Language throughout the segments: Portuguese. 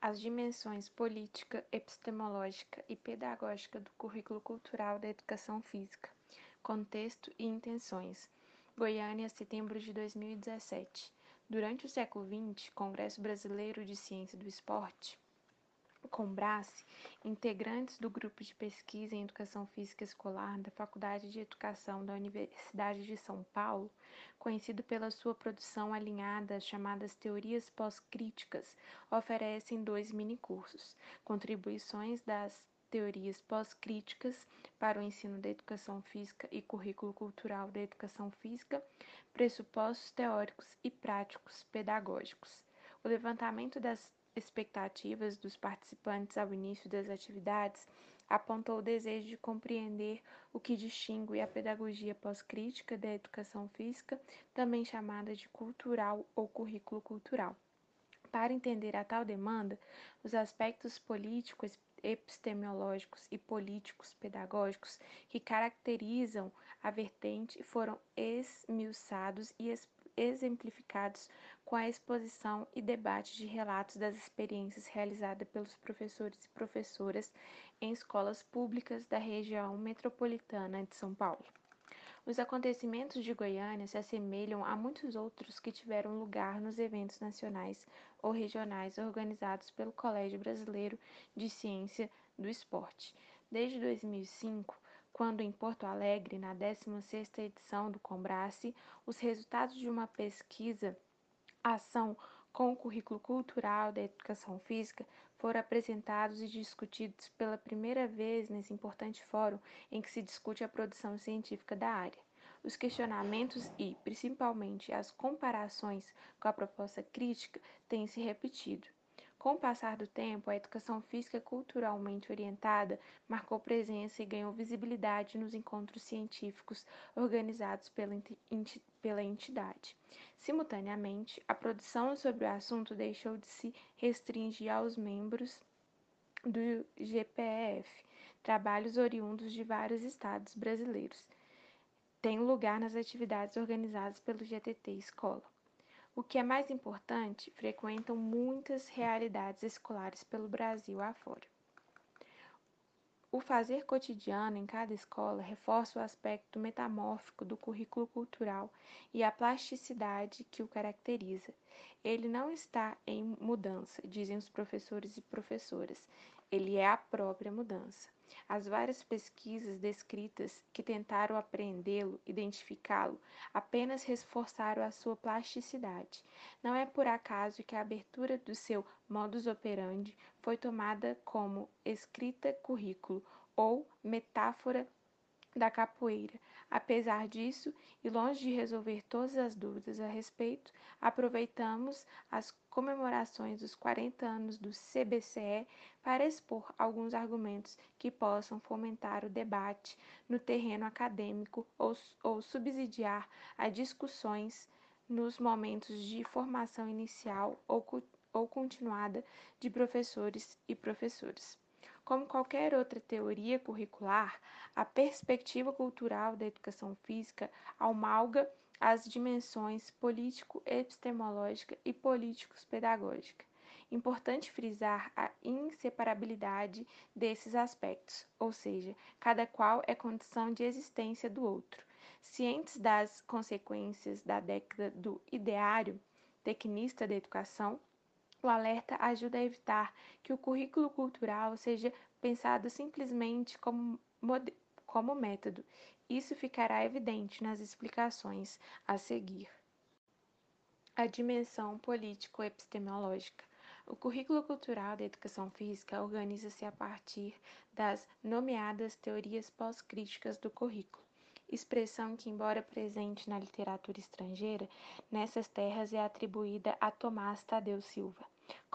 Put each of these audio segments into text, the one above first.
as dimensões política, epistemológica e pedagógica do currículo cultural da educação física, contexto e intenções. Goiânia, setembro de 2017. Durante o século XX, Congresso Brasileiro de Ciência do Esporte, Combrace, integrantes do grupo de pesquisa em educação física escolar da Faculdade de Educação da Universidade de São Paulo, conhecido pela sua produção alinhada às chamadas teorias pós-críticas, oferecem dois minicursos: Contribuições das teorias pós-críticas para o ensino da educação física e currículo cultural da educação física, pressupostos teóricos e práticos pedagógicos. O levantamento das expectativas dos participantes ao início das atividades apontou o desejo de compreender o que distingue a pedagogia pós-crítica da educação física, também chamada de cultural ou currículo cultural. Para entender a tal demanda, os aspectos políticos, epistemológicos e políticos pedagógicos que caracterizam a vertente foram esmiuçados e exemplificados com a exposição e debate de relatos das experiências realizadas pelos professores e professoras em escolas públicas da região metropolitana de São Paulo. Os acontecimentos de Goiânia se assemelham a muitos outros que tiveram lugar nos eventos nacionais ou regionais organizados pelo Colégio Brasileiro de Ciência do Esporte. Desde 2005, quando em Porto Alegre, na 16ª edição do Combrace, os resultados de uma pesquisa ação com o currículo cultural da educação física foram apresentados e discutidos pela primeira vez nesse importante fórum em que se discute a produção científica da área. Os questionamentos e, principalmente, as comparações com a proposta crítica têm se repetido. Com o passar do tempo, a educação física culturalmente orientada marcou presença e ganhou visibilidade nos encontros científicos organizados pela, pela entidade. Simultaneamente, a produção sobre o assunto deixou de se restringir aos membros do GPF, trabalhos oriundos de vários estados brasileiros. Tem lugar nas atividades organizadas pelo GTT Escola. O que é mais importante, frequentam muitas realidades escolares pelo Brasil afora. O fazer cotidiano em cada escola reforça o aspecto metamórfico do currículo cultural e a plasticidade que o caracteriza. Ele não está em mudança, dizem os professores e professoras, ele é a própria mudança. As várias pesquisas descritas que tentaram apreendê-lo, identificá-lo, apenas reforçaram a sua plasticidade. Não é por acaso que a abertura do seu modus operandi foi tomada como escrita currículo ou metáfora da capoeira. Apesar disso, e longe de resolver todas as dúvidas a respeito, aproveitamos as comemorações dos 40 anos do CBCE para expor alguns argumentos que possam fomentar o debate no terreno acadêmico ou, ou subsidiar as discussões nos momentos de formação inicial ou, ou continuada de professores e professoras. Como qualquer outra teoria curricular, a perspectiva cultural da educação física amalga as dimensões político-epistemológica e políticos-pedagógica. Importante frisar a inseparabilidade desses aspectos, ou seja, cada qual é condição de existência do outro. Cientes das consequências da década do ideário tecnista da educação, o alerta ajuda a evitar que o currículo cultural seja pensado simplesmente como, como método. Isso ficará evidente nas explicações a seguir. A dimensão político-epistemológica. O currículo cultural da educação física organiza-se a partir das nomeadas teorias pós-críticas do currículo expressão que, embora presente na literatura estrangeira, nessas terras é atribuída a Tomás Tadeu Silva.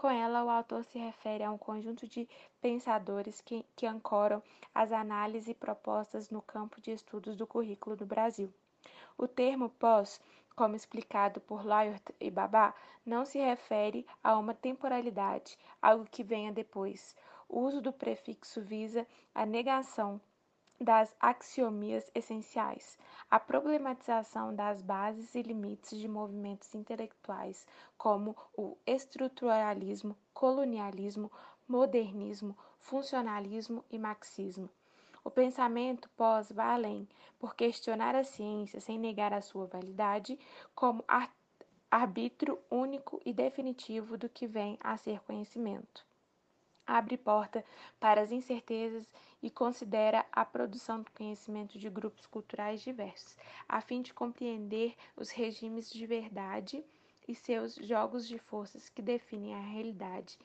Com ela, o autor se refere a um conjunto de pensadores que, que ancoram as análises propostas no campo de estudos do currículo do Brasil. O termo pós, como explicado por Lyot e Babá, não se refere a uma temporalidade, algo que venha depois. O uso do prefixo visa a negação das axiomias essenciais, a problematização das bases e limites de movimentos intelectuais, como o estruturalismo colonialismo, modernismo, funcionalismo e marxismo. O pensamento pós vai além, por questionar a ciência sem negar a sua validade como arbítrio único e definitivo do que vem a ser conhecimento. Abre porta para as incertezas e considera a produção do conhecimento de grupos culturais diversos, a fim de compreender os regimes de verdade e seus jogos de forças que definem a realidade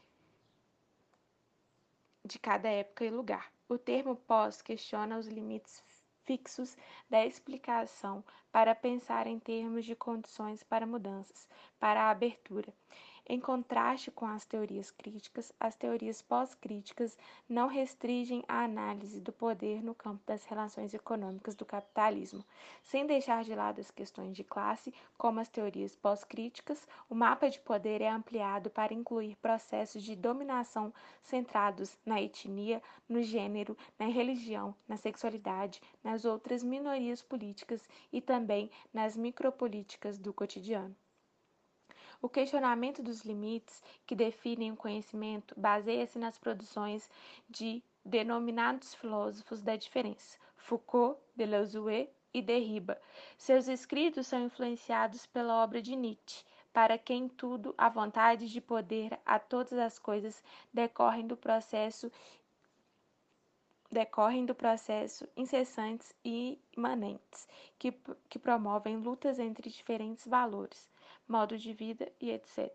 de cada época e lugar. O termo pós questiona os limites fixos da explicação para pensar em termos de condições para mudanças, para a abertura. Em contraste com as teorias críticas, as teorias pós-críticas não restringem a análise do poder no campo das relações econômicas do capitalismo. Sem deixar de lado as questões de classe, como as teorias pós-críticas, o mapa de poder é ampliado para incluir processos de dominação centrados na etnia, no gênero, na religião, na sexualidade, nas outras minorias políticas e também nas micropolíticas do cotidiano. O questionamento dos limites que definem o conhecimento baseia-se nas produções de denominados filósofos da diferença, Foucault, Deleuze e Derrida. Seus escritos são influenciados pela obra de Nietzsche, para quem tudo, a vontade de poder a todas as coisas decorrem do processo decorrem do processo incessantes e imanentes, que, que promovem lutas entre diferentes valores, modo de vida e etc.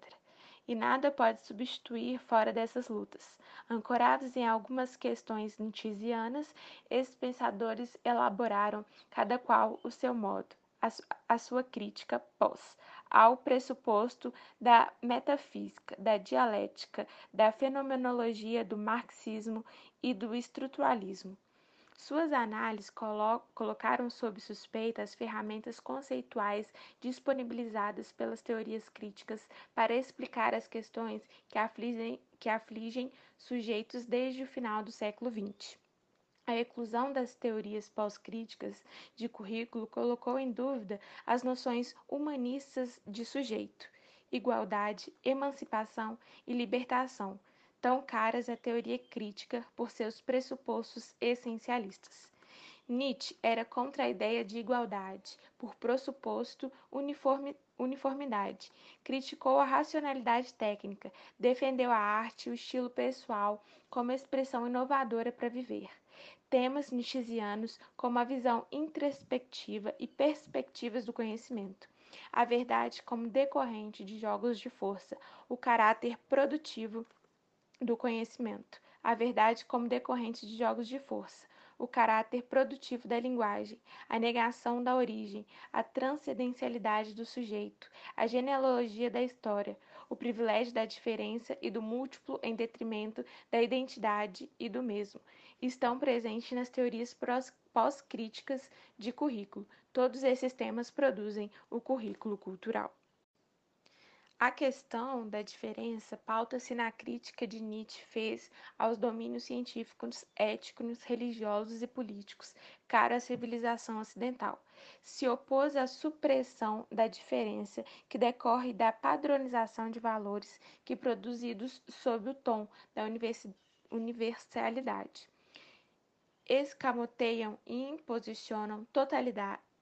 E nada pode substituir fora dessas lutas. Ancorados em algumas questões nitizianas, esses pensadores elaboraram, cada qual o seu modo, a, a sua crítica pós, ao pressuposto da metafísica, da dialética, da fenomenologia do marxismo e do estruturalismo. Suas análises colo colocaram sob suspeita as ferramentas conceituais disponibilizadas pelas teorias críticas para explicar as questões que afligem, que afligem sujeitos desde o final do século XX. A eclusão das teorias pós-críticas de currículo colocou em dúvida as noções humanistas de sujeito, igualdade, emancipação e libertação, tão caras à teoria crítica por seus pressupostos essencialistas. Nietzsche era contra a ideia de igualdade, por pressuposto uniformidade. Criticou a racionalidade técnica, defendeu a arte e o estilo pessoal como expressão inovadora para viver. Temas nietzscheanos como a visão introspectiva e perspectivas do conhecimento. A verdade como decorrente de jogos de força, o caráter produtivo do conhecimento, a verdade como decorrente de jogos de força, o caráter produtivo da linguagem, a negação da origem, a transcendencialidade do sujeito, a genealogia da história, o privilégio da diferença e do múltiplo em detrimento da identidade e do mesmo, estão presentes nas teorias pós-críticas de currículo. Todos esses temas produzem o currículo cultural. A questão da diferença pauta-se na crítica de Nietzsche fez aos domínios científicos, éticos, religiosos e políticos, cara à civilização ocidental. Se opôs à supressão da diferença que decorre da padronização de valores que produzidos sob o tom da universalidade. Escamoteiam e imposicionam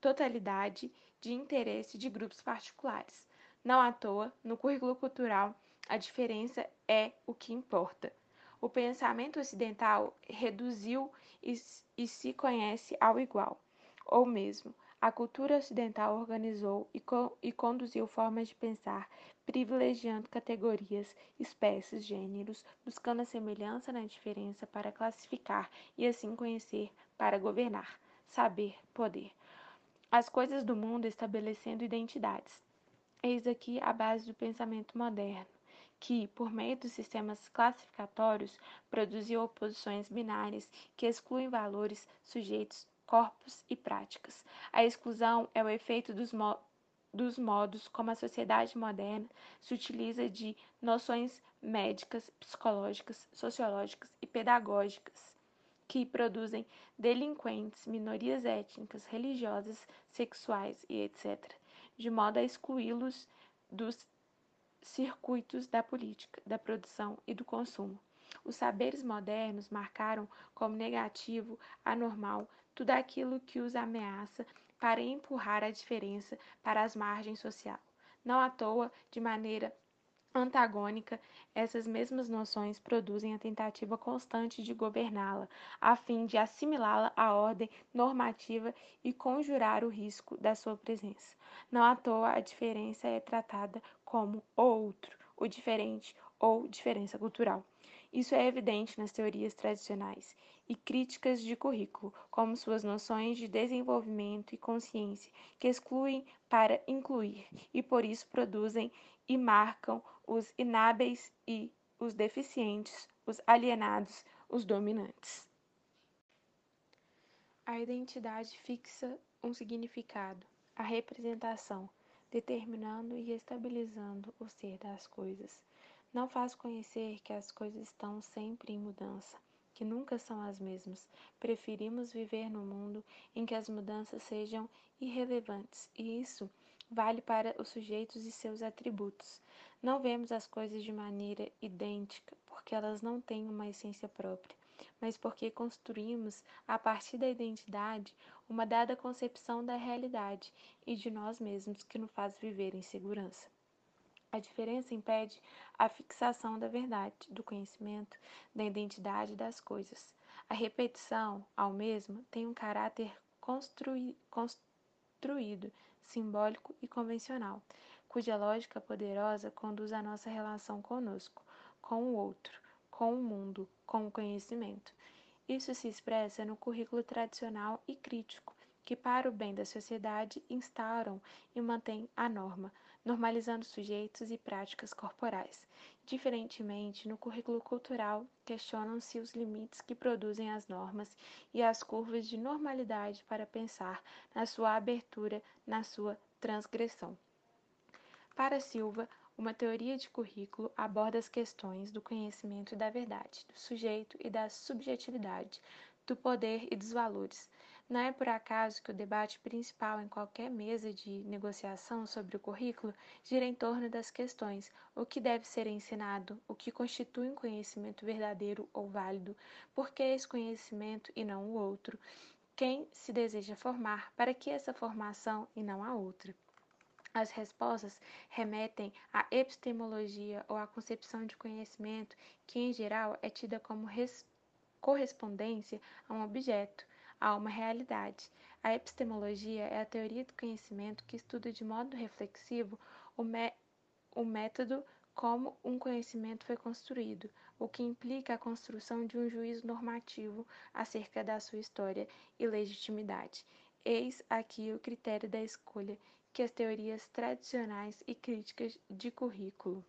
totalidade de interesse de grupos particulares não à toa, no currículo cultural, a diferença é o que importa. O pensamento ocidental reduziu e, e se conhece ao igual, ou mesmo, a cultura ocidental organizou e, co e conduziu formas de pensar, privilegiando categorias, espécies, gêneros, buscando a semelhança na diferença para classificar e assim conhecer para governar, saber, poder. As coisas do mundo estabelecendo identidades, Eis aqui a base do pensamento moderno, que, por meio dos sistemas classificatórios, produziu oposições binárias que excluem valores, sujeitos, corpos e práticas. A exclusão é o efeito dos, mo dos modos como a sociedade moderna se utiliza de noções médicas, psicológicas, sociológicas e pedagógicas que produzem delinquentes, minorias étnicas, religiosas, sexuais e etc de modo a excluí-los dos circuitos da política, da produção e do consumo. Os saberes modernos marcaram como negativo, anormal, tudo aquilo que os ameaça para empurrar a diferença para as margens sociais. Não à toa, de maneira antagônica, essas mesmas noções produzem a tentativa constante de governá-la, a fim de assimilá-la à ordem normativa e conjurar o risco da sua presença. Não à toa, a diferença é tratada como o outro, o diferente ou diferença cultural. Isso é evidente nas teorias tradicionais e críticas de currículo, como suas noções de desenvolvimento e consciência, que excluem para incluir e por isso produzem e marcam os inábeis e os deficientes, os alienados, os dominantes. A identidade fixa um significado, a representação, determinando e estabilizando o ser das coisas. Não faz conhecer que as coisas estão sempre em mudança, que nunca são as mesmas. Preferimos viver no mundo em que as mudanças sejam irrelevantes, e isso vale para os sujeitos e seus atributos. Não vemos as coisas de maneira idêntica, porque elas não têm uma essência própria, mas porque construímos, a partir da identidade, uma dada concepção da realidade e de nós mesmos que nos faz viver em segurança. A diferença impede a fixação da verdade, do conhecimento, da identidade das coisas. A repetição, ao mesmo, tem um caráter construí construído, simbólico e convencional, cuja lógica poderosa conduz a nossa relação conosco, com o outro, com o mundo, com o conhecimento. Isso se expressa no currículo tradicional e crítico, que, para o bem da sociedade, instauram e mantêm a norma, normalizando sujeitos e práticas corporais. Diferentemente, no currículo cultural, questionam-se os limites que produzem as normas e as curvas de normalidade para pensar na sua abertura, na sua transgressão. Para Silva, uma teoria de currículo aborda as questões do conhecimento e da verdade, do sujeito e da subjetividade, do poder e dos valores, não é por acaso que o debate principal em qualquer mesa de negociação sobre o currículo gira em torno das questões: o que deve ser ensinado, o que constitui um conhecimento verdadeiro ou válido, por que esse conhecimento e não o outro, quem se deseja formar, para que essa formação e não a outra. As respostas remetem à epistemologia ou à concepção de conhecimento, que em geral é tida como correspondência a um objeto a uma realidade. A epistemologia é a teoria do conhecimento que estuda de modo reflexivo o, o método como um conhecimento foi construído, o que implica a construção de um juízo normativo acerca da sua história e legitimidade. Eis aqui o critério da escolha que as teorias tradicionais e críticas de currículo.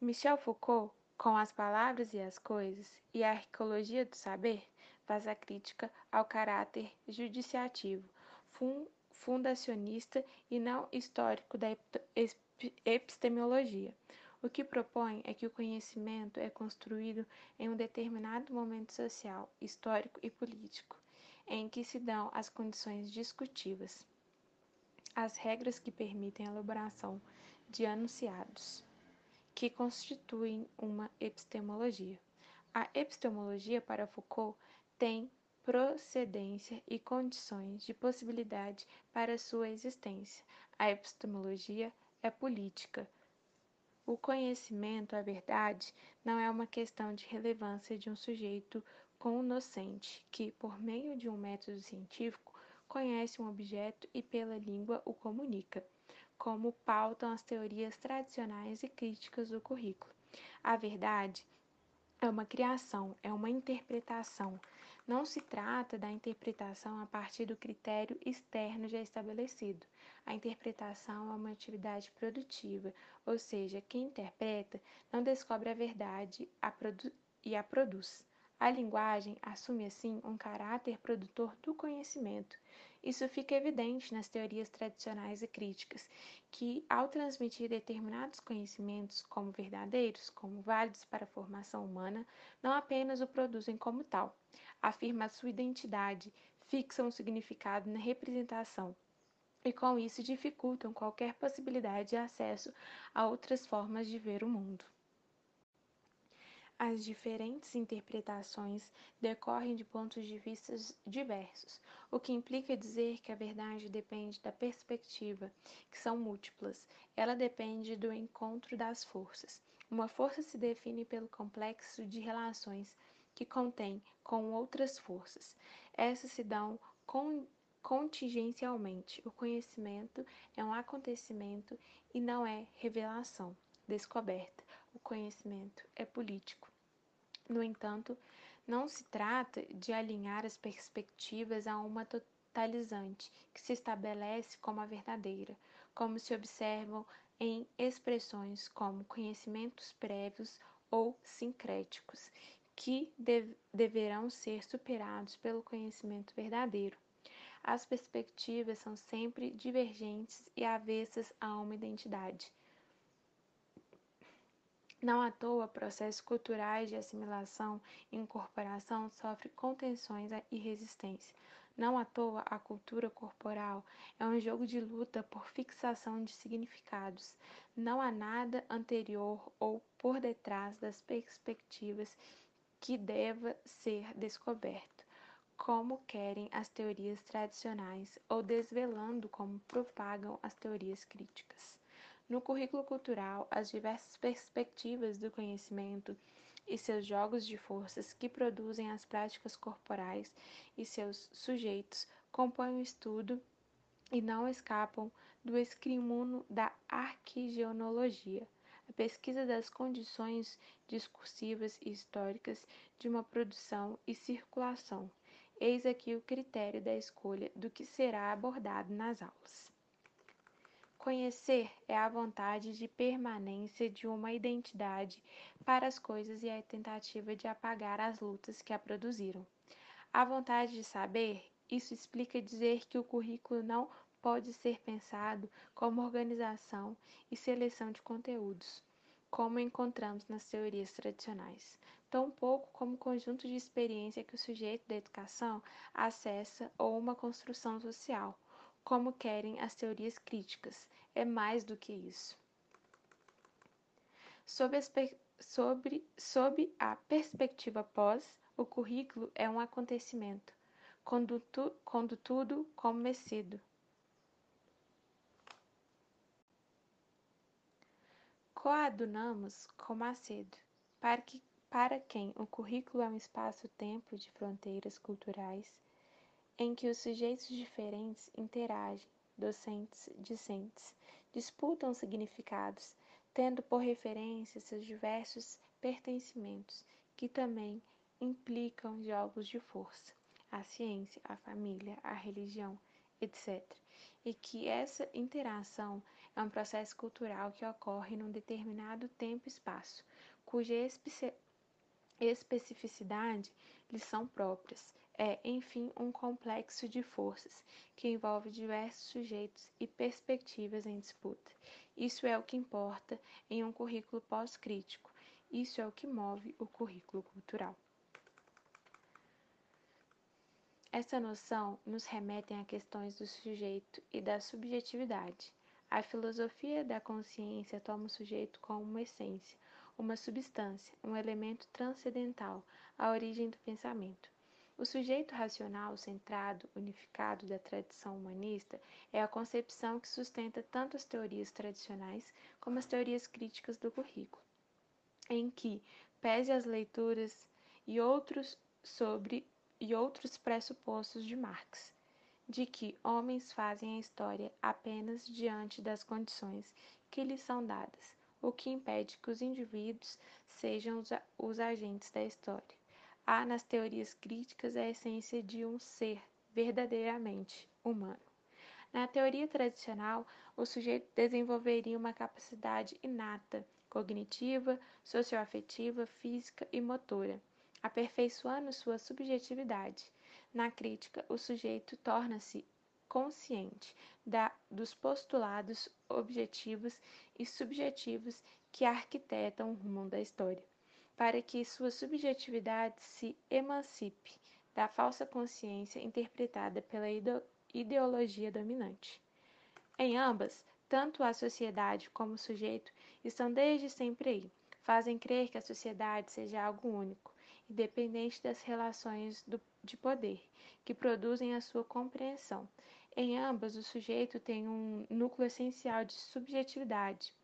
Michel Foucault, com as palavras e as coisas e a arqueologia do saber, faz a crítica ao caráter judiciativo, fundacionista e não histórico da epistemologia. O que propõe é que o conhecimento é construído em um determinado momento social, histórico e político, em que se dão as condições discutivas, as regras que permitem a elaboração de anunciados, que constituem uma epistemologia. A epistemologia, para Foucault, tem procedência e condições de possibilidade para sua existência. A epistemologia é política. O conhecimento, a verdade, não é uma questão de relevância de um sujeito cognoscente que, por meio de um método científico, conhece um objeto e pela língua o comunica, como pautam as teorias tradicionais e críticas do currículo. A verdade é uma criação, é uma interpretação, não se trata da interpretação a partir do critério externo já estabelecido. A interpretação é uma atividade produtiva, ou seja, quem interpreta não descobre a verdade a e a produz. A linguagem assume assim um caráter produtor do conhecimento. Isso fica evidente nas teorias tradicionais e críticas, que, ao transmitir determinados conhecimentos como verdadeiros, como válidos para a formação humana, não apenas o produzem como tal, afirma a sua identidade, fixa um significado na representação e com isso dificultam qualquer possibilidade de acesso a outras formas de ver o mundo. As diferentes interpretações decorrem de pontos de vista diversos, o que implica dizer que a verdade depende da perspectiva, que são múltiplas. Ela depende do encontro das forças. Uma força se define pelo complexo de relações que contém com outras forças. Essas se dão contingencialmente. O conhecimento é um acontecimento e não é revelação, descoberta. O conhecimento é político. No entanto, não se trata de alinhar as perspectivas a uma totalizante que se estabelece como a verdadeira, como se observam em expressões como conhecimentos prévios ou sincréticos, que deverão ser superados pelo conhecimento verdadeiro. As perspectivas são sempre divergentes e avessas a uma identidade. Não à toa, processos culturais de assimilação e incorporação sofrem contenções e resistência. Não à toa, a cultura corporal é um jogo de luta por fixação de significados. Não há nada anterior ou por detrás das perspectivas que deva ser descoberto, como querem as teorias tradicionais ou desvelando como propagam as teorias críticas. No currículo cultural, as diversas perspectivas do conhecimento e seus jogos de forças que produzem as práticas corporais e seus sujeitos compõem o estudo e não escapam do escrimuno da arquigeologia, a pesquisa das condições discursivas e históricas de uma produção e circulação. Eis aqui o critério da escolha do que será abordado nas aulas. Conhecer é a vontade de permanência de uma identidade para as coisas e a tentativa de apagar as lutas que a produziram. A vontade de saber, isso explica dizer que o currículo não pode ser pensado como organização e seleção de conteúdos, como encontramos nas teorias tradicionais, tão pouco como conjunto de experiência que o sujeito da educação acessa ou uma construção social como querem as teorias críticas, é mais do que isso. Sob, sobre, sob a perspectiva pós, o currículo é um acontecimento, quando, quando tudo comecido. Coadunamos com Macedo, para, que, para quem o currículo é um espaço-tempo de fronteiras culturais em que os sujeitos diferentes interagem, docentes, discentes, disputam significados, tendo por referência seus diversos pertencimentos, que também implicam jogos de força, a ciência, a família, a religião, etc. E que essa interação é um processo cultural que ocorre num determinado tempo e espaço, cuja especificidade lhes são próprias, é, enfim, um complexo de forças que envolve diversos sujeitos e perspectivas em disputa. Isso é o que importa em um currículo pós-crítico. Isso é o que move o currículo cultural. Essa noção nos remete a questões do sujeito e da subjetividade. A filosofia da consciência toma o sujeito como uma essência, uma substância, um elemento transcendental, a origem do pensamento. O sujeito racional centrado, unificado da tradição humanista é a concepção que sustenta tanto as teorias tradicionais como as teorias críticas do currículo, em que, pese as leituras e outros sobre e outros pressupostos de Marx, de que homens fazem a história apenas diante das condições que lhes são dadas, o que impede que os indivíduos sejam os, agentes da história há nas teorias críticas a essência de um ser verdadeiramente humano. Na teoria tradicional, o sujeito desenvolveria uma capacidade inata, cognitiva, socioafetiva, física e motora, aperfeiçoando sua subjetividade. Na crítica, o sujeito torna-se consciente da, dos postulados objetivos e subjetivos que arquitetam o rumo da história para que sua subjetividade se emancipe da falsa consciência interpretada pela ideologia dominante. Em ambas, tanto a sociedade como o sujeito estão desde sempre aí. Fazem crer que a sociedade seja algo único, independente das relações do, de poder, que produzem a sua compreensão. Em ambas, o sujeito tem um núcleo essencial de subjetividade,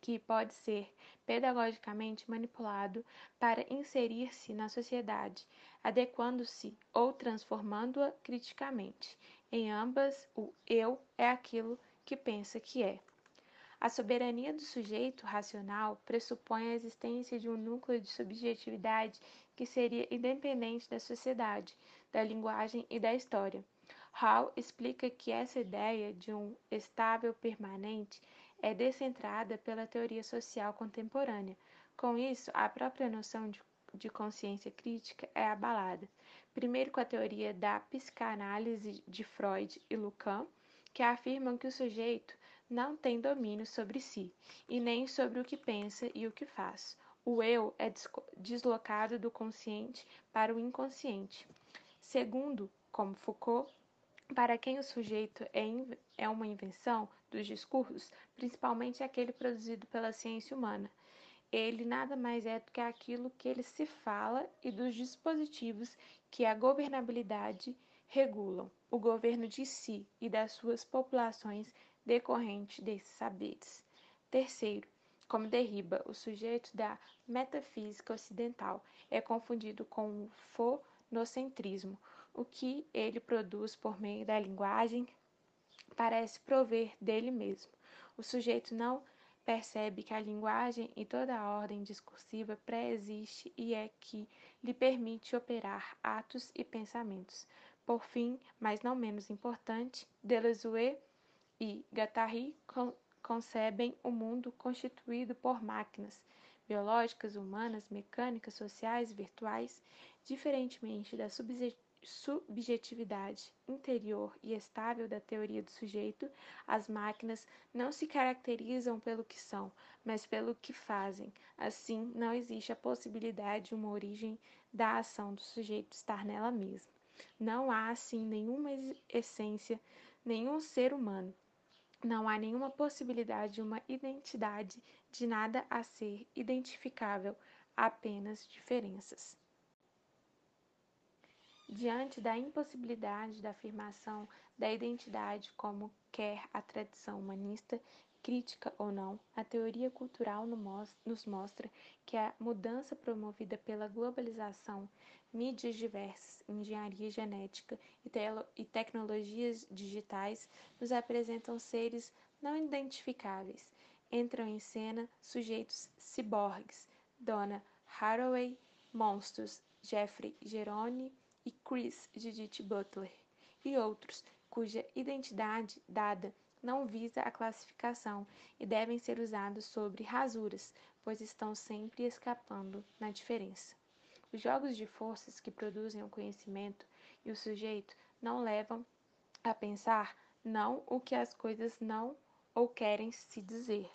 que pode ser pedagogicamente manipulado para inserir-se na sociedade, adequando-se ou transformando-a criticamente. Em ambas, o eu é aquilo que pensa que é. A soberania do sujeito racional pressupõe a existência de um núcleo de subjetividade que seria independente da sociedade, da linguagem e da história. Hall explica que essa ideia de um estável permanente é descentrada pela teoria social contemporânea. Com isso, a própria noção de, de consciência crítica é abalada. Primeiro, com a teoria da psicanálise de Freud e Lacan, que afirmam que o sujeito não tem domínio sobre si e nem sobre o que pensa e o que faz. O eu é deslocado do consciente para o inconsciente. Segundo, como Foucault, para quem o sujeito é, é uma invenção dos discursos, principalmente aquele produzido pela ciência humana, ele nada mais é do que aquilo que ele se fala e dos dispositivos que a governabilidade regulam, o governo de si e das suas populações decorrente desses saberes. Terceiro, como Derriba, o sujeito da metafísica ocidental é confundido com o fonocentrismo, o que ele produz por meio da linguagem parece prover dele mesmo. O sujeito não percebe que a linguagem e toda a ordem discursiva pré-existe e é que lhe permite operar atos e pensamentos. Por fim, mas não menos importante, Deleuze e Guattari con concebem o mundo constituído por máquinas biológicas, humanas, mecânicas, sociais, virtuais, diferentemente da subjetividade interior e estável da teoria do sujeito, as máquinas não se caracterizam pelo que são, mas pelo que fazem. Assim, não existe a possibilidade de uma origem da ação do sujeito estar nela mesma. Não há, assim, nenhuma essência, nenhum ser humano. Não há nenhuma possibilidade de uma identidade, de nada a ser identificável, apenas diferenças. Diante da impossibilidade da afirmação da identidade como quer a tradição humanista, crítica ou não, a teoria cultural nos mostra que a mudança promovida pela globalização, mídias diversas, engenharia genética e, tecnologias digitais nos apresentam seres não identificáveis. Entram em cena sujeitos ciborgues, Donna Haraway, monstros, Jeffrey Geroni e Chris Judith Butler, e outros cuja identidade dada não visa a classificação e devem ser usados sobre rasuras, pois estão sempre escapando na diferença. Os jogos de forças que produzem o conhecimento e o sujeito não levam a pensar não o que as coisas não ou querem se dizer.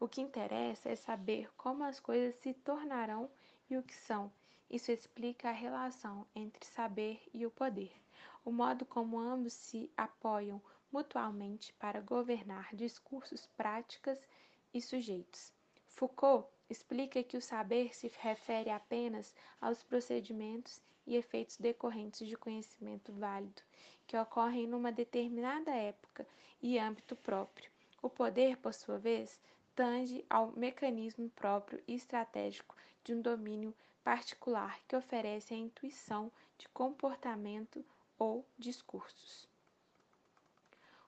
O que interessa é saber como as coisas se tornarão e o que são, isso explica a relação entre saber e o poder, o modo como ambos se apoiam mutuamente para governar discursos, práticas e sujeitos. Foucault explica que o saber se refere apenas aos procedimentos e efeitos decorrentes de conhecimento válido, que ocorrem numa determinada época e âmbito próprio. O poder, por sua vez, tange ao mecanismo próprio e estratégico de um domínio particular que oferece a intuição de comportamento ou discursos.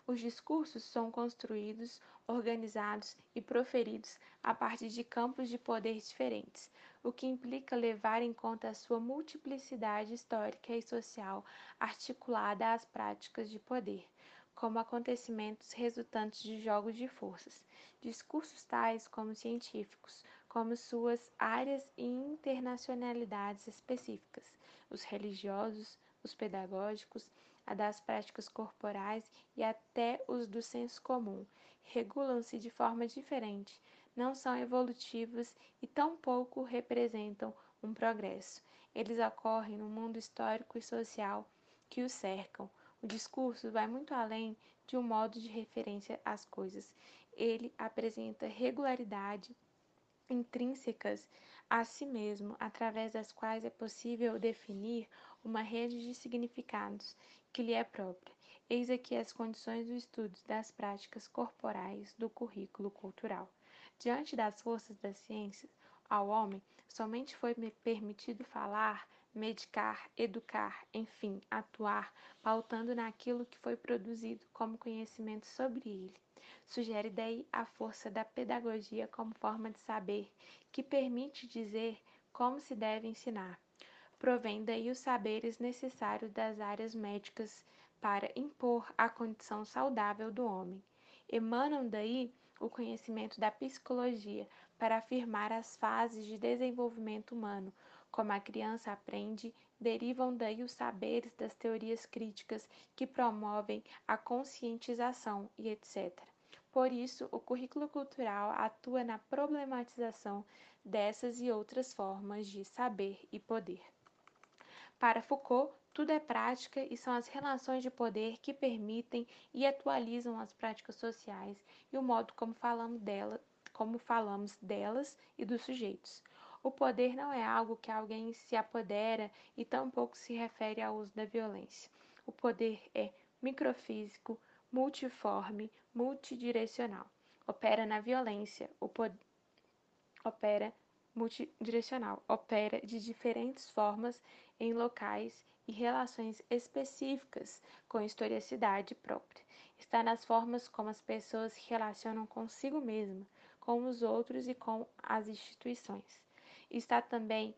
Os discursos são construídos, organizados e proferidos a partir de campos de poder diferentes, o que implica levar em conta a sua multiplicidade histórica e social articulada às práticas de poder, como acontecimentos resultantes de jogos de forças, discursos tais como científicos, como suas áreas e internacionalidades específicas, os religiosos, os pedagógicos, a das práticas corporais e até os do senso comum, regulam-se de forma diferente, não são evolutivos e tampouco representam um progresso. Eles ocorrem no mundo histórico e social que os cercam. O discurso vai muito além de um modo de referência às coisas. Ele apresenta regularidade intrínsecas a si mesmo, através das quais é possível definir uma rede de significados que lhe é própria. Eis aqui as condições do estudo das práticas corporais do currículo cultural. Diante das forças das ciências, ao homem somente foi permitido falar, medicar, educar, enfim, atuar, pautando naquilo que foi produzido como conhecimento sobre ele. Sugere daí a força da pedagogia como forma de saber, que permite dizer como se deve ensinar. Provém daí os saberes necessários das áreas médicas para impor a condição saudável do homem. Emanam daí o conhecimento da psicologia para afirmar as fases de desenvolvimento humano, como a criança aprende, derivam daí os saberes das teorias críticas que promovem a conscientização e etc. Por isso, o currículo cultural atua na problematização dessas e outras formas de saber e poder. Para Foucault, tudo é prática e são as relações de poder que permitem e atualizam as práticas sociais e o modo como falamos, dela, como falamos delas e dos sujeitos. O poder não é algo que alguém se apodera e tampouco se refere ao uso da violência. O poder é microfísico, multiforme, multidirecional. Opera na violência, o poder opera multidirecional, opera de diferentes formas em locais e relações específicas com historicidade própria. Está nas formas como as pessoas se relacionam consigo mesma, com os outros e com as instituições. Está também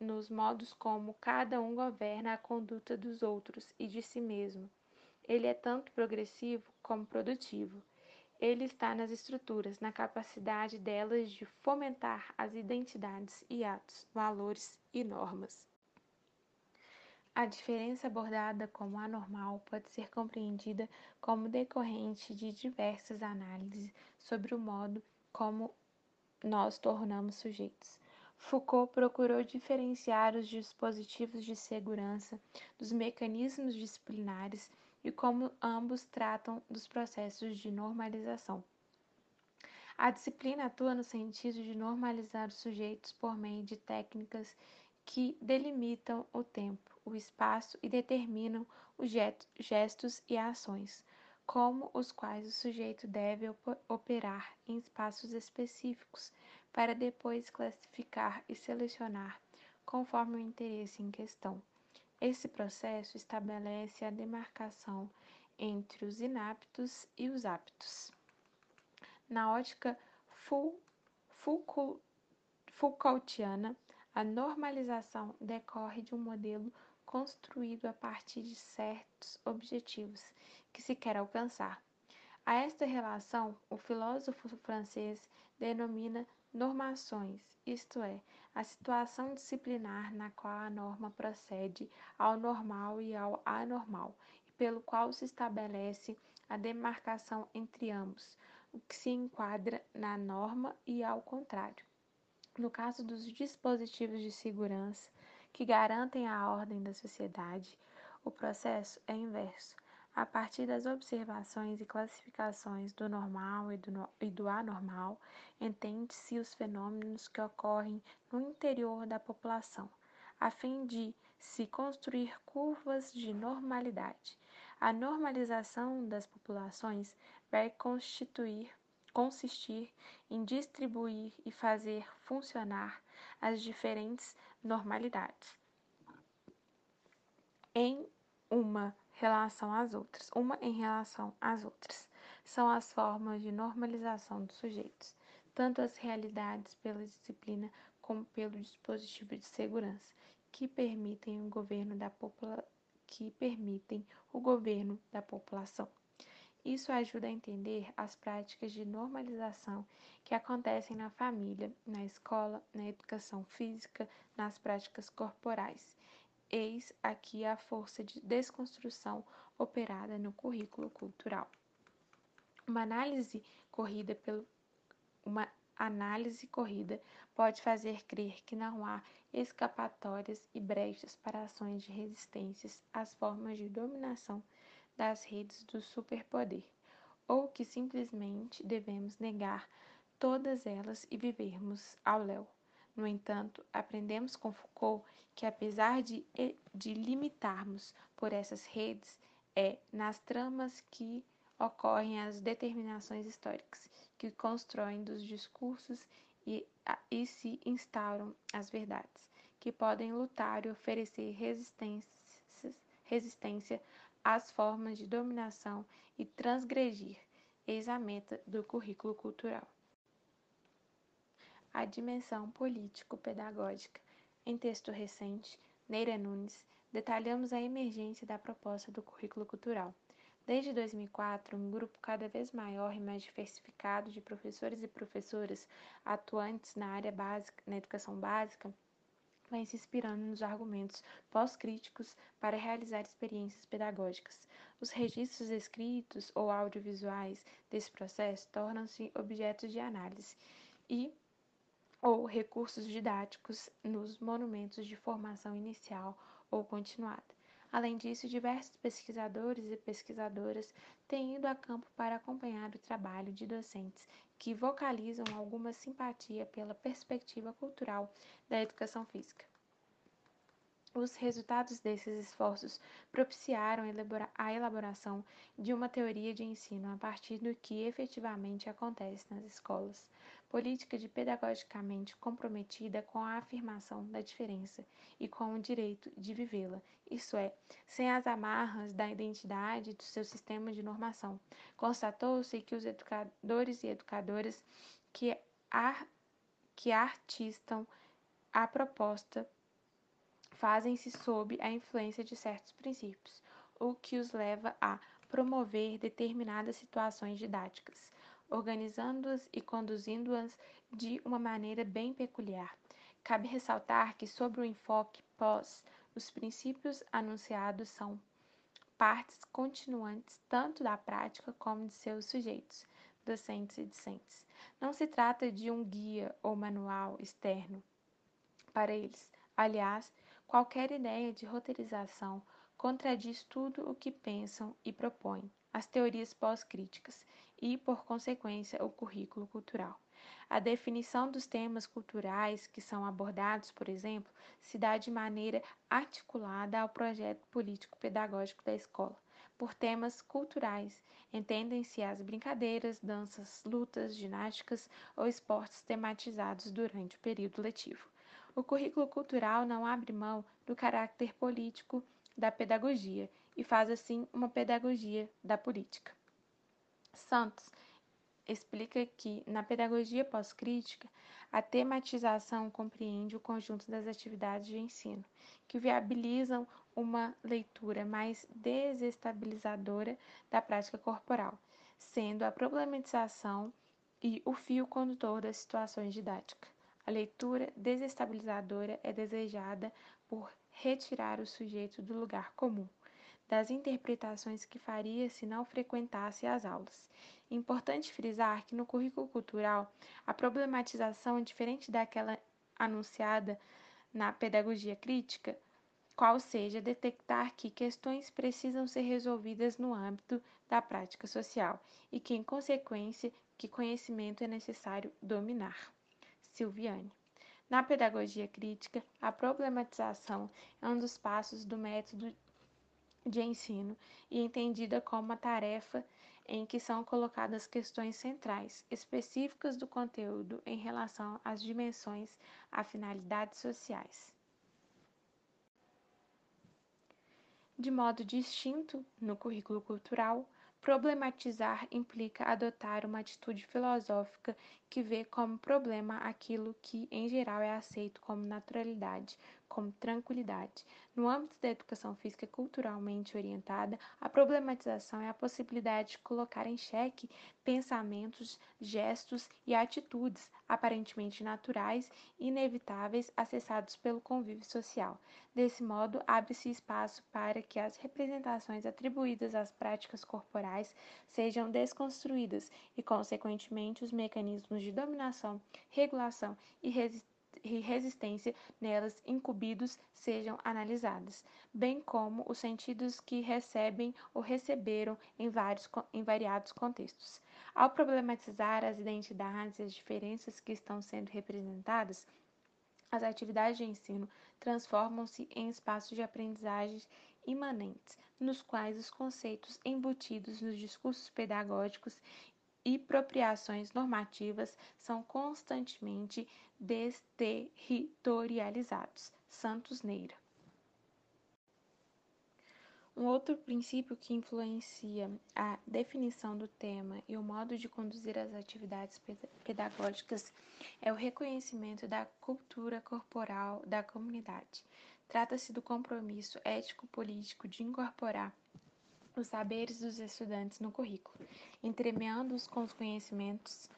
nos modos como cada um governa a conduta dos outros e de si mesmo. Ele é tanto progressivo como produtivo. Ele está nas estruturas, na capacidade delas de fomentar as identidades e atos, valores e normas. A diferença abordada como anormal pode ser compreendida como decorrente de diversas análises sobre o modo como nós tornamos sujeitos. Foucault procurou diferenciar os dispositivos de segurança dos mecanismos disciplinares e como ambos tratam dos processos de normalização. A disciplina atua no sentido de normalizar os sujeitos por meio de técnicas que delimitam o tempo, o espaço e determinam os gestos e ações, como os quais o sujeito deve operar em espaços específicos, para depois classificar e selecionar conforme o interesse em questão. Esse processo estabelece a demarcação entre os inaptos e os aptos. Na ótica Foucaultiana, a normalização decorre de um modelo construído a partir de certos objetivos que se quer alcançar. A esta relação, o filósofo francês denomina normações, isto é, a situação disciplinar na qual a norma procede ao normal e ao anormal, e pelo qual se estabelece a demarcação entre ambos, o que se enquadra na norma e ao contrário. No caso dos dispositivos de segurança que garantem a ordem da sociedade, o processo é inverso. A partir das observações e classificações do normal e do, no, e do anormal, entende-se os fenômenos que ocorrem no interior da população, a fim de se construir curvas de normalidade. A normalização das populações vai constituir consistir em distribuir e fazer funcionar as diferentes normalidades em uma relação às outras, uma em relação às outras. São as formas de normalização dos sujeitos, tanto as realidades pela disciplina como pelo dispositivo de segurança, que permitem o governo da popula que permitem o governo da população. Isso ajuda a entender as práticas de normalização que acontecem na família, na escola, na educação física, nas práticas corporais. Eis aqui a força de desconstrução operada no currículo cultural. Uma análise corrida pelo uma análise corrida pode fazer crer que não há escapatórias e brechas para ações de resistências às formas de dominação das redes do superpoder. ou que simplesmente devemos negar todas elas e vivermos ao léu. No entanto, aprendemos com Foucault que, apesar de, de limitarmos por essas redes, é nas tramas que ocorrem as determinações históricas, que constroem dos discursos e, e se instauram as verdades, que podem lutar e oferecer resistência às formas de dominação e transgredir, eis a meta do currículo cultural a dimensão político-pedagógica. Em texto recente, Neira Nunes, detalhamos a emergência da proposta do currículo cultural. Desde 2004, um grupo cada vez maior e mais diversificado de professores e professoras atuantes na área básica, na educação básica, vem se inspirando nos argumentos pós-críticos para realizar experiências pedagógicas. Os registros escritos ou audiovisuais desse processo tornam-se objetos de análise e ou recursos didáticos nos monumentos de formação inicial ou continuada. Além disso, diversos pesquisadores e pesquisadoras têm ido a campo para acompanhar o trabalho de docentes que vocalizam alguma simpatia pela perspectiva cultural da educação física. Os resultados desses esforços propiciaram a elaboração de uma teoria de ensino a partir do que efetivamente acontece nas escolas, política de pedagogicamente comprometida com a afirmação da diferença e com o direito de vivê-la, isto é, sem as amarras da identidade do seu sistema de normação. Constatou-se que os educadores e educadoras que, ar, que artistam a proposta fazem-se sob a influência de certos princípios, o que os leva a promover determinadas situações didáticas, organizando-as e conduzindo-as de uma maneira bem peculiar. Cabe ressaltar que, sobre o enfoque pós, os princípios anunciados são partes continuantes tanto da prática como de seus sujeitos, docentes e discentes. Não se trata de um guia ou manual externo para eles. Aliás, Qualquer ideia de roteirização contradiz tudo o que pensam e propõem as teorias pós-críticas e, por consequência, o currículo cultural. A definição dos temas culturais que são abordados, por exemplo, se dá de maneira articulada ao projeto político-pedagógico da escola. Por temas culturais, entendem-se as brincadeiras, danças, lutas, ginásticas ou esportes tematizados durante o período letivo. O currículo cultural não abre mão do caráter político da pedagogia e faz assim uma pedagogia da política. Santos explica que, na pedagogia pós-crítica, a tematização compreende o conjunto das atividades de ensino, que viabilizam uma leitura mais desestabilizadora da prática corporal, sendo a problematização e o fio condutor das situações didáticas. A leitura desestabilizadora é desejada por retirar o sujeito do lugar comum, das interpretações que faria se não frequentasse as aulas. Importante frisar que no currículo cultural a problematização é diferente daquela anunciada na pedagogia crítica, qual seja detectar que questões precisam ser resolvidas no âmbito da prática social e que, em consequência, que conhecimento é necessário dominar. Silviane. Na pedagogia crítica, a problematização é um dos passos do método de ensino e entendida como uma tarefa em que são colocadas questões centrais, específicas do conteúdo em relação às dimensões a finalidades sociais. De modo distinto, no currículo cultural, Problematizar implica adotar uma atitude filosófica que vê como problema aquilo que, em geral, é aceito como naturalidade, como tranquilidade. No âmbito da educação física culturalmente orientada, a problematização é a possibilidade de colocar em xeque pensamentos, gestos e atitudes aparentemente naturais e inevitáveis acessados pelo convívio social. Desse modo, abre-se espaço para que as representações atribuídas às práticas corporais sejam desconstruídas e, consequentemente, os mecanismos de dominação, regulação e resistência resistência nelas incumbidos sejam analisadas, bem como os sentidos que recebem ou receberam em, vários, em variados contextos. Ao problematizar as identidades e as diferenças que estão sendo representadas, as atividades de ensino transformam-se em espaços de aprendizagem imanentes, nos quais os conceitos embutidos nos discursos pedagógicos e propriações normativas são constantemente desterritorializados. Santos Neira. Um outro princípio que influencia a definição do tema e o modo de conduzir as atividades pedagógicas é o reconhecimento da cultura corporal da comunidade. Trata-se do compromisso ético-político de incorporar os saberes dos estudantes no currículo, entremeando-os com os conhecimentos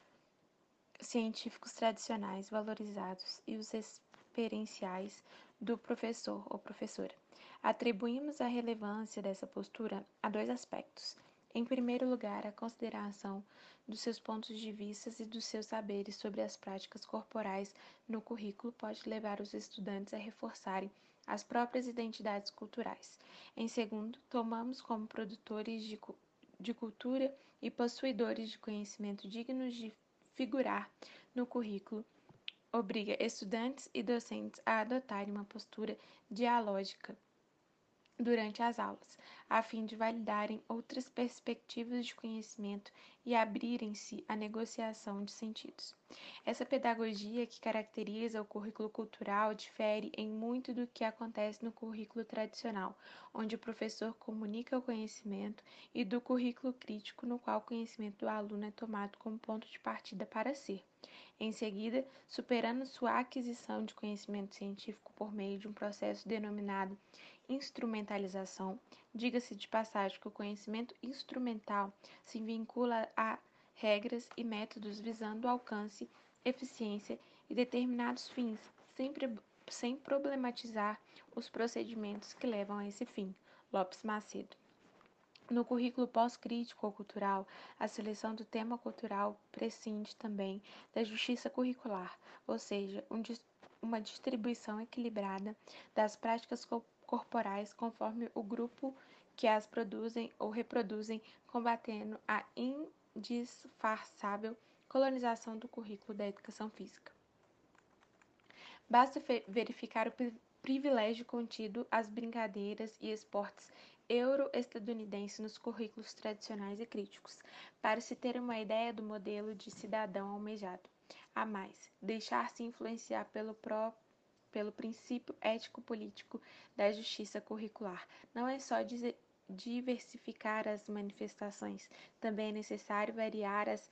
científicos tradicionais valorizados e os experienciais do professor ou professora. Atribuímos a relevância dessa postura a dois aspectos. Em primeiro lugar, a consideração dos seus pontos de vista e dos seus saberes sobre as práticas corporais no currículo pode levar os estudantes a reforçarem as próprias identidades culturais. Em segundo, tomamos como produtores de, de cultura e possuidores de conhecimento dignos de figurar no currículo obriga estudantes e docentes a adotarem uma postura dialógica durante as aulas, a fim de validarem outras perspectivas de conhecimento e abrirem-se à negociação de sentidos. Essa pedagogia que caracteriza o currículo cultural difere em muito do que acontece no currículo tradicional, onde o professor comunica o conhecimento, e do currículo crítico, no qual o conhecimento do aluno é tomado como ponto de partida para ser. Em seguida, superando sua aquisição de conhecimento científico por meio de um processo denominado instrumentalização, diga-se de passagem que o conhecimento instrumental se vincula a regras e métodos visando alcance, eficiência e determinados fins, sempre sem problematizar os procedimentos que levam a esse fim. Lopes Macedo. No currículo pós-crítico ou cultural, a seleção do tema cultural prescinde também da justiça curricular, ou seja, um, uma distribuição equilibrada das práticas corporais conforme o grupo que as produzem ou reproduzem, combatendo a indisfarçável colonização do currículo da educação física. Basta verificar o privilégio contido às brincadeiras e esportes euro-estadunidenses nos currículos tradicionais e críticos, para se ter uma ideia do modelo de cidadão almejado. A mais, deixar-se influenciar pelo próprio pelo princípio ético-político da justiça curricular. Não é só diversificar as manifestações, também é necessário variar as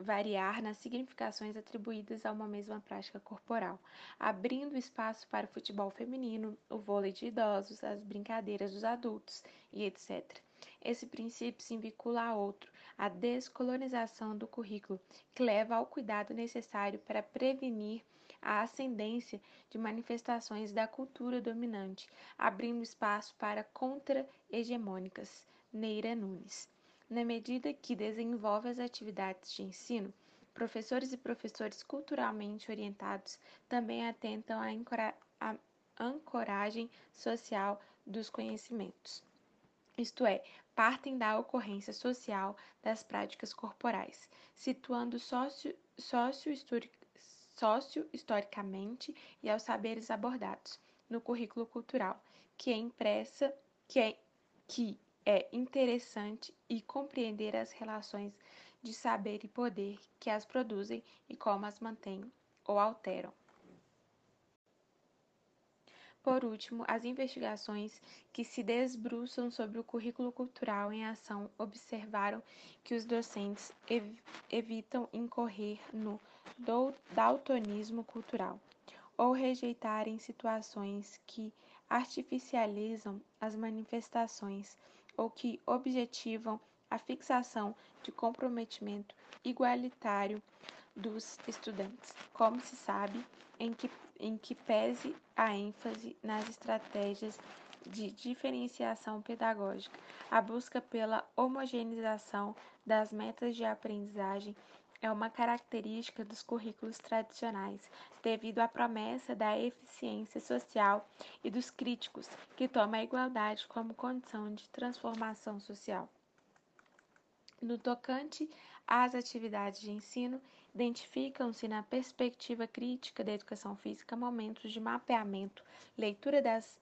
variar nas significações atribuídas a uma mesma prática corporal, abrindo espaço para o futebol feminino, o vôlei de idosos, as brincadeiras dos adultos e etc. Esse princípio se vincula a outro, a descolonização do currículo, que leva ao cuidado necessário para prevenir a ascendência de manifestações da cultura dominante, abrindo espaço para contra-hegemônicas. Neira Nunes. Na medida que desenvolve as atividades de ensino, professores e professores culturalmente orientados também atentam à ancoragem social dos conhecimentos. Isto é, partem da ocorrência social das práticas corporais, situando sócio-historicamente e aos saberes abordados no currículo cultural, que é impressa, que é, que é interessante e compreender as relações de saber e poder que as produzem e como as mantêm ou alteram. Por último, as investigações que se desbruçam sobre o currículo cultural em ação observaram que os docentes ev evitam incorrer no daltonismo cultural ou rejeitarem situações que artificializam as manifestações ou que objetivam a fixação de comprometimento igualitário dos estudantes. Como se sabe, em que, em que pese a ênfase nas estratégias de diferenciação pedagógica, a busca pela homogeneização das metas de aprendizagem é uma característica dos currículos tradicionais, devido à promessa da eficiência social e dos críticos, que toma a igualdade como condição de transformação social. No tocante às atividades de ensino, identificam-se na perspectiva crítica da educação física momentos de mapeamento, leitura das,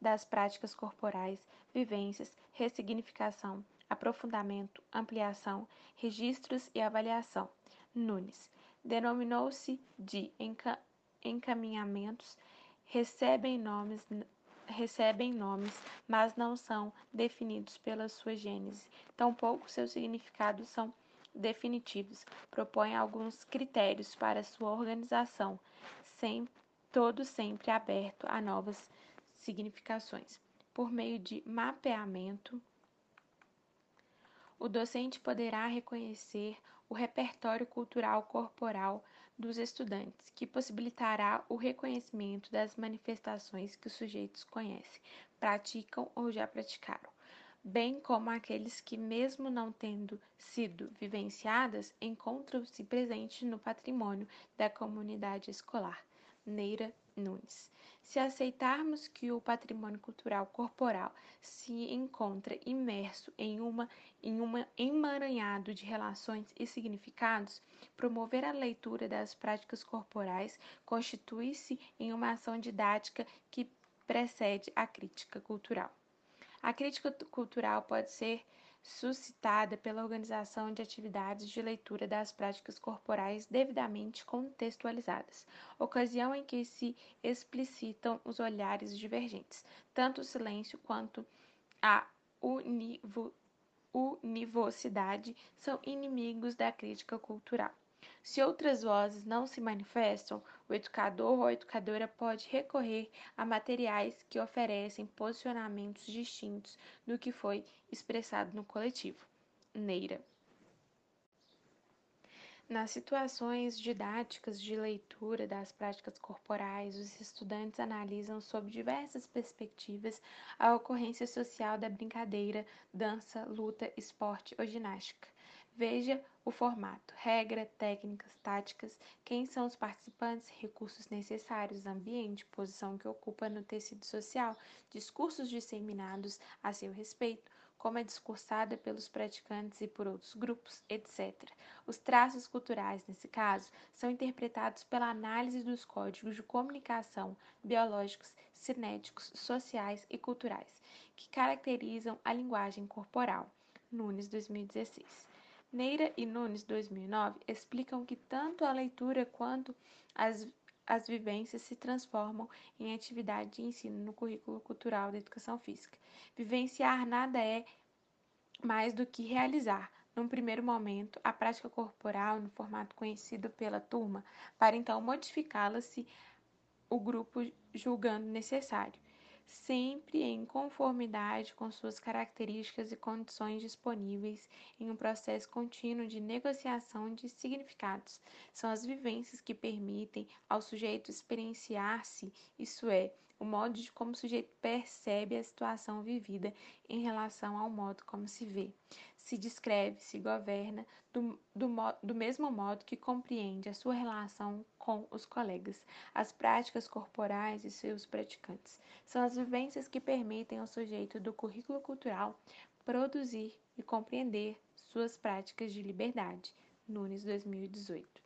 das práticas corporais, vivências, ressignificação, aprofundamento, ampliação, registros e avaliação. Nunes. Denominou-se de enca encaminhamentos, recebem nomes, recebem nomes, mas não são definidos pela sua gênese. Tampouco seus significados são definitivos. Propõe alguns critérios para sua organização, sem, todo sempre aberto a novas significações. Por meio de mapeamento, o docente poderá reconhecer o repertório cultural corporal dos estudantes, que possibilitará o reconhecimento das manifestações que os sujeitos conhecem, praticam ou já praticaram, bem como aqueles que, mesmo não tendo sido vivenciadas, encontram-se presentes no patrimônio da comunidade escolar. Neira Nunes. Se aceitarmos que o patrimônio cultural corporal se encontra imerso em, uma, em um emaranhado de relações e significados, promover a leitura das práticas corporais constitui-se em uma ação didática que precede a crítica cultural. A crítica cultural pode ser suscitada pela organização de atividades de leitura das práticas corporais devidamente contextualizadas, ocasião em que se explicitam os olhares divergentes, tanto o silêncio quanto a univocidade são inimigos da crítica cultural. Se outras vozes não se manifestam, o educador ou a educadora pode recorrer a materiais que oferecem posicionamentos distintos do que foi expressado no coletivo. Neira. Nas situações didáticas de leitura das práticas corporais, os estudantes analisam sob diversas perspectivas a ocorrência social da brincadeira, dança, luta, esporte ou ginástica. Veja o formato, regra, técnicas, táticas, quem são os participantes, recursos necessários, ambiente, posição que ocupa no tecido social, discursos disseminados a seu respeito, como é discursada pelos praticantes e por outros grupos, etc. Os traços culturais, nesse caso, são interpretados pela análise dos códigos de comunicação biológicos, cinéticos, sociais e culturais, que caracterizam a linguagem corporal. Nunes, 2016. Neira e Nunes, 2009, explicam que tanto a leitura quanto as, as vivências se transformam em atividade de ensino no currículo cultural da educação física. Vivenciar nada é mais do que realizar, num primeiro momento, a prática corporal no formato conhecido pela turma, para então modificá-la se o grupo julgando necessário sempre em conformidade com suas características e condições disponíveis em um processo contínuo de negociação de significados. São as vivências que permitem ao sujeito experienciar-se, isso é, o modo de como o sujeito percebe a situação vivida em relação ao modo como se vê se descreve, se governa do, do, do mesmo modo que compreende a sua relação com os colegas. As práticas corporais e seus praticantes são as vivências que permitem ao sujeito do currículo cultural produzir e compreender suas práticas de liberdade. Nunes 2018.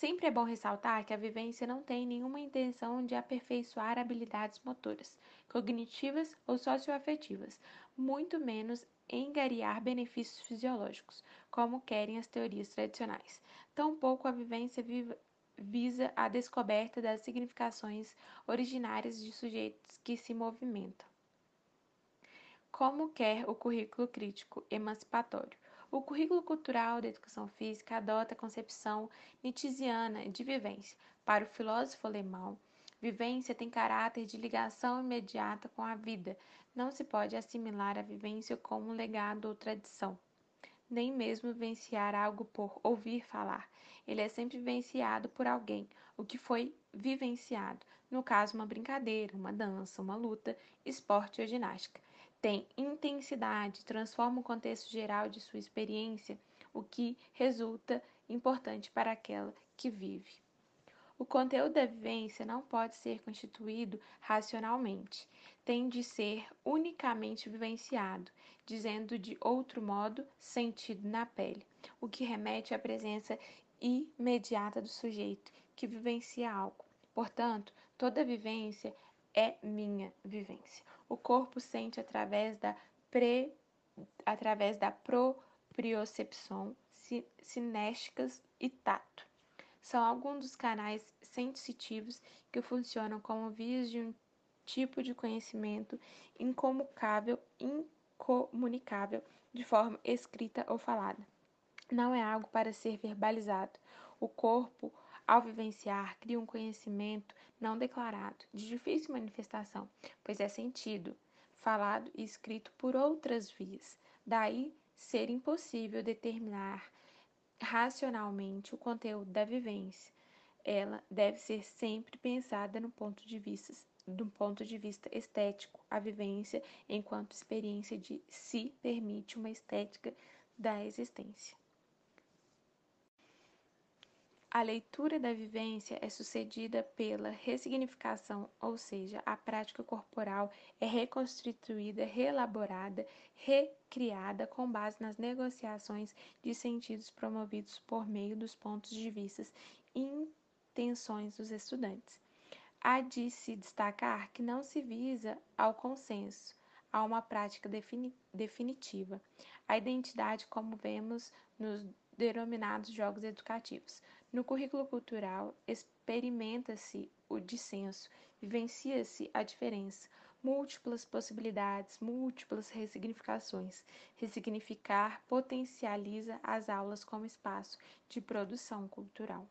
Sempre é bom ressaltar que a vivência não tem nenhuma intenção de aperfeiçoar habilidades motoras, cognitivas ou socioafetivas, muito menos engariar benefícios fisiológicos, como querem as teorias tradicionais. Tampouco a vivência visa a descoberta das significações originárias de sujeitos que se movimentam. Como quer o currículo crítico emancipatório? O currículo cultural da educação física adota a concepção nietzschiana de vivência. Para o filósofo alemão, vivência tem caráter de ligação imediata com a vida. Não se pode assimilar a vivência como um legado ou tradição, nem mesmo vivenciar algo por ouvir falar. Ele é sempre vivenciado por alguém, o que foi vivenciado, no caso, uma brincadeira, uma dança, uma luta, esporte ou ginástica tem intensidade, transforma o contexto geral de sua experiência, o que resulta importante para aquela que vive. O conteúdo da vivência não pode ser constituído racionalmente, tem de ser unicamente vivenciado, dizendo de outro modo, sentido na pele, o que remete à presença imediata do sujeito que vivencia algo. Portanto, toda vivência é minha vivência. O corpo sente através da pre, através da propriocepção, sinésticas e tato. São alguns dos canais sensitivos que funcionam como vias de um tipo de conhecimento incomunicável, incomunicável de forma escrita ou falada. Não é algo para ser verbalizado. O corpo, ao vivenciar, cria um conhecimento não declarado, de difícil manifestação, pois é sentido, falado e escrito por outras vias. Daí ser impossível determinar racionalmente o conteúdo da vivência. Ela deve ser sempre pensada no ponto de vista do ponto de vista estético, a vivência enquanto experiência de si permite uma estética da existência. A leitura da vivência é sucedida pela ressignificação, ou seja, a prática corporal é reconstituída, reelaborada, recriada com base nas negociações de sentidos promovidos por meio dos pontos de vista e intenções dos estudantes. Há de se destacar que não se visa ao consenso, a uma prática defini definitiva, a identidade como vemos nos denominados jogos educativos. No currículo cultural, experimenta-se o dissenso, vivencia-se a diferença, múltiplas possibilidades, múltiplas ressignificações. Ressignificar potencializa as aulas como espaço de produção cultural.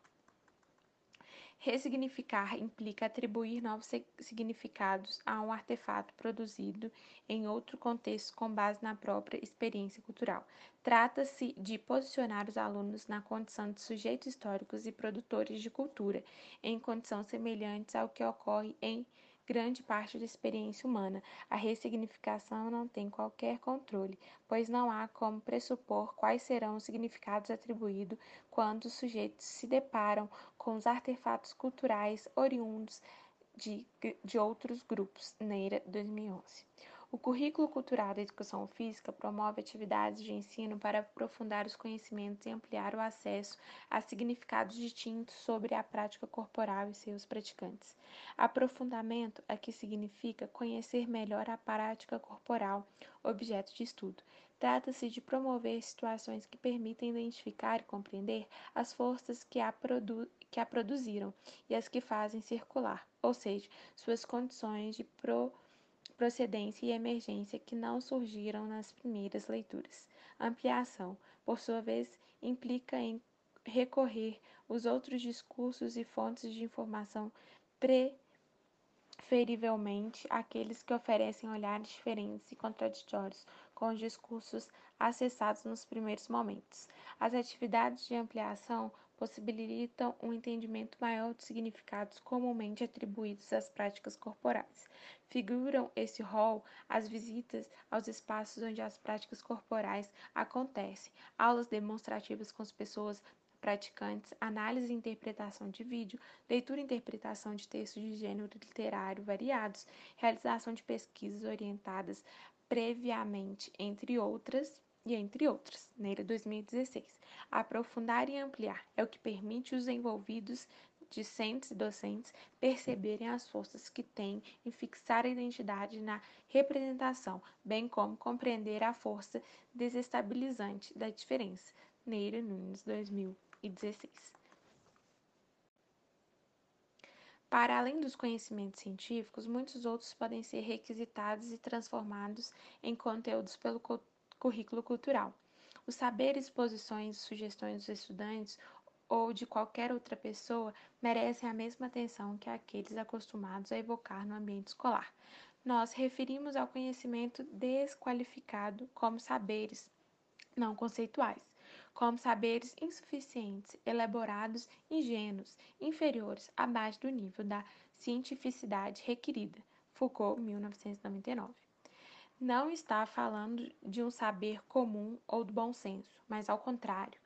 Ressignificar implica atribuir novos significados a um artefato produzido em outro contexto com base na própria experiência cultural. Trata-se de posicionar os alunos na condição de sujeitos históricos e produtores de cultura, em condições semelhantes ao que ocorre em grande parte da experiência humana. A ressignificação não tem qualquer controle, pois não há como pressupor quais serão os significados atribuídos quando os sujeitos se deparam com os artefatos culturais oriundos de, de outros grupos. Neira, 2011. O currículo cultural da educação física promove atividades de ensino para aprofundar os conhecimentos e ampliar o acesso a significados distintos sobre a prática corporal e seus praticantes. Aprofundamento aqui significa conhecer melhor a prática corporal, objeto de estudo. Trata-se de promover situações que permitem identificar e compreender as forças que a, que a produziram e as que fazem circular, ou seja, suas condições de pro procedência e emergência que não surgiram nas primeiras leituras. Ampliação, por sua vez, implica em recorrer os outros discursos e fontes de informação preferivelmente aqueles que oferecem olhares diferentes e contraditórios com os discursos acessados nos primeiros momentos. As atividades de ampliação possibilitam um entendimento maior dos significados comumente atribuídos às práticas corporais. Figuram esse rol as visitas aos espaços onde as práticas corporais acontecem, aulas demonstrativas com as pessoas praticantes, análise e interpretação de vídeo, leitura e interpretação de textos de gênero literário variados, realização de pesquisas orientadas previamente, entre outras, e entre outros, Neira 2016. Aprofundar e ampliar é o que permite os envolvidos, discentes e docentes, perceberem as forças que têm em fixar a identidade na representação, bem como compreender a força desestabilizante da diferença. Neira Nunes 2016. Para além dos conhecimentos científicos, muitos outros podem ser requisitados e transformados em conteúdos pelo currículo cultural. Os saberes, posições e sugestões dos estudantes ou de qualquer outra pessoa merecem a mesma atenção que aqueles acostumados a evocar no ambiente escolar. Nós referimos ao conhecimento desqualificado como saberes não conceituais, como saberes insuficientes, elaborados, ingênuos, inferiores, abaixo do nível da cientificidade requerida. Foucault, 1999. Não está falando de um saber comum ou do bom senso, mas ao contrário,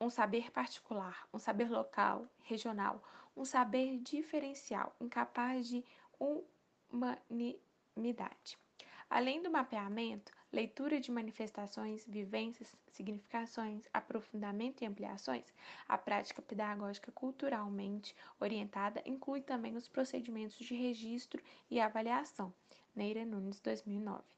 um saber particular, um saber local, regional, um saber diferencial, incapaz de humanidade. Além do mapeamento, leitura de manifestações, vivências, significações, aprofundamento e ampliações, a prática pedagógica culturalmente orientada inclui também os procedimentos de registro e avaliação. Neira Nunes, 2009.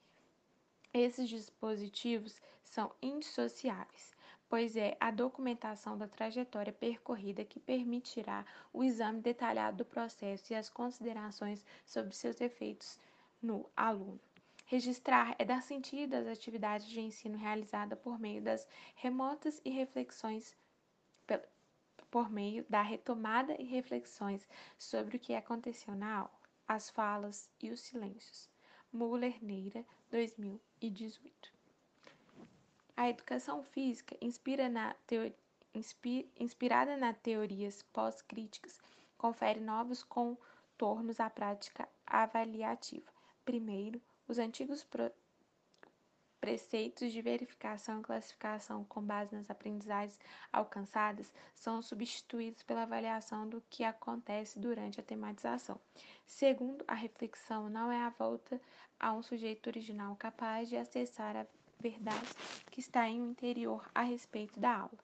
Esses dispositivos são indissociáveis, pois é a documentação da trajetória percorrida que permitirá o exame detalhado do processo e as considerações sobre seus efeitos no aluno. Registrar é dar sentido às atividades de ensino realizadas por meio das remotas e reflexões por meio da retomada e reflexões sobre o que aconteceu na aula, as falas e os silêncios. Muller Neira, 2018. A educação física, inspira na inspirada nas teorias pós-críticas, confere novos contornos à prática avaliativa. Primeiro, os antigos preceitos de verificação e classificação com base nas aprendizagens alcançadas são substituídos pela avaliação do que acontece durante a tematização. Segundo, a reflexão não é a volta a um sujeito original capaz de acessar a verdade que está em um interior a respeito da aula.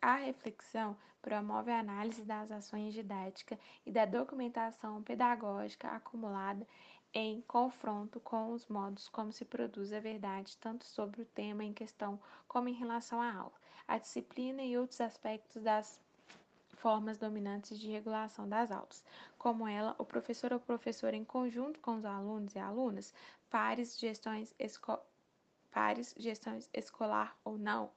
A reflexão promove a análise das ações didáticas e da documentação pedagógica acumulada em confronto com os modos como se produz a verdade, tanto sobre o tema em questão como em relação à aula, a disciplina e outros aspectos das formas dominantes de regulação das aulas, como ela, o professor ou professora em conjunto com os alunos e alunas, pares, gestões, esco pares, gestões escolar ou não,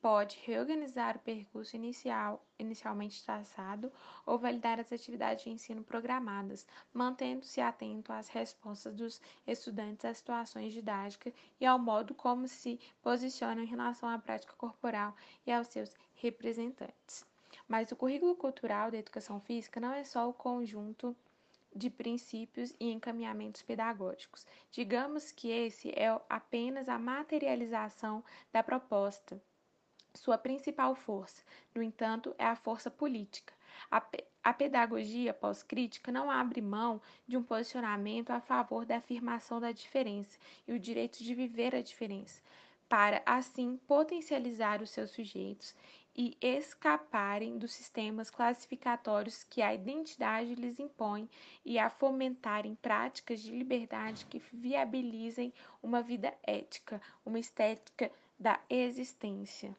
pode reorganizar o percurso inicial, inicialmente traçado ou validar as atividades de ensino programadas, mantendo-se atento às respostas dos estudantes às situações didáticas e ao modo como se posicionam em relação à prática corporal e aos seus representantes. Mas o currículo cultural da educação física não é só o conjunto de princípios e encaminhamentos pedagógicos. Digamos que esse é apenas a materialização da proposta sua principal força, no entanto, é a força política. A, a pedagogia pós-crítica não abre mão de um posicionamento a favor da afirmação da diferença e o direito de viver a diferença, para assim potencializar os seus sujeitos e escaparem dos sistemas classificatórios que a identidade lhes impõe e a fomentarem práticas de liberdade que viabilizem uma vida ética, uma estética da existência.